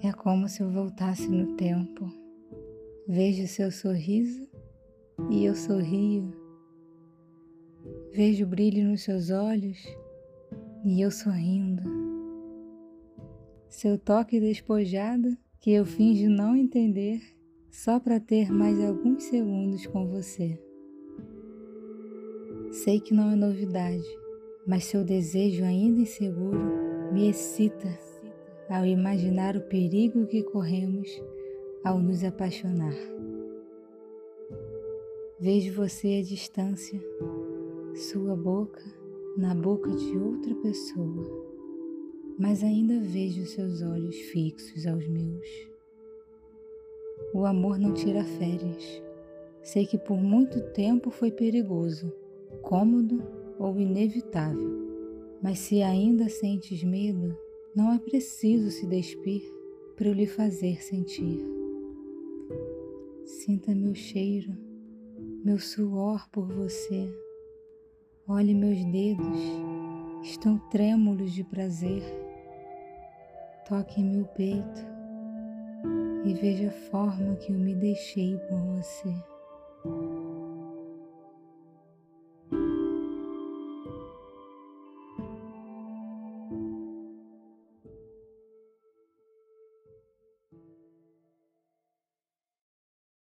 É como se eu voltasse no tempo. Vejo seu sorriso e eu sorrio. Vejo o brilho nos seus olhos e eu sorrindo. Seu toque despojado que eu finjo não entender só para ter mais alguns segundos com você. Sei que não é novidade, mas seu desejo ainda inseguro me excita ao imaginar o perigo que corremos ao nos apaixonar. Vejo você à distância, sua boca na boca de outra pessoa, mas ainda vejo seus olhos fixos aos meus. O amor não tira férias. Sei que por muito tempo foi perigoso, cômodo ou inevitável, mas se ainda sentes medo, não é preciso se despir para eu lhe fazer sentir. Sinta meu cheiro, meu suor por você. Olhe meus dedos, estão trêmulos de prazer. Toque meu peito e veja a forma que eu me deixei por você.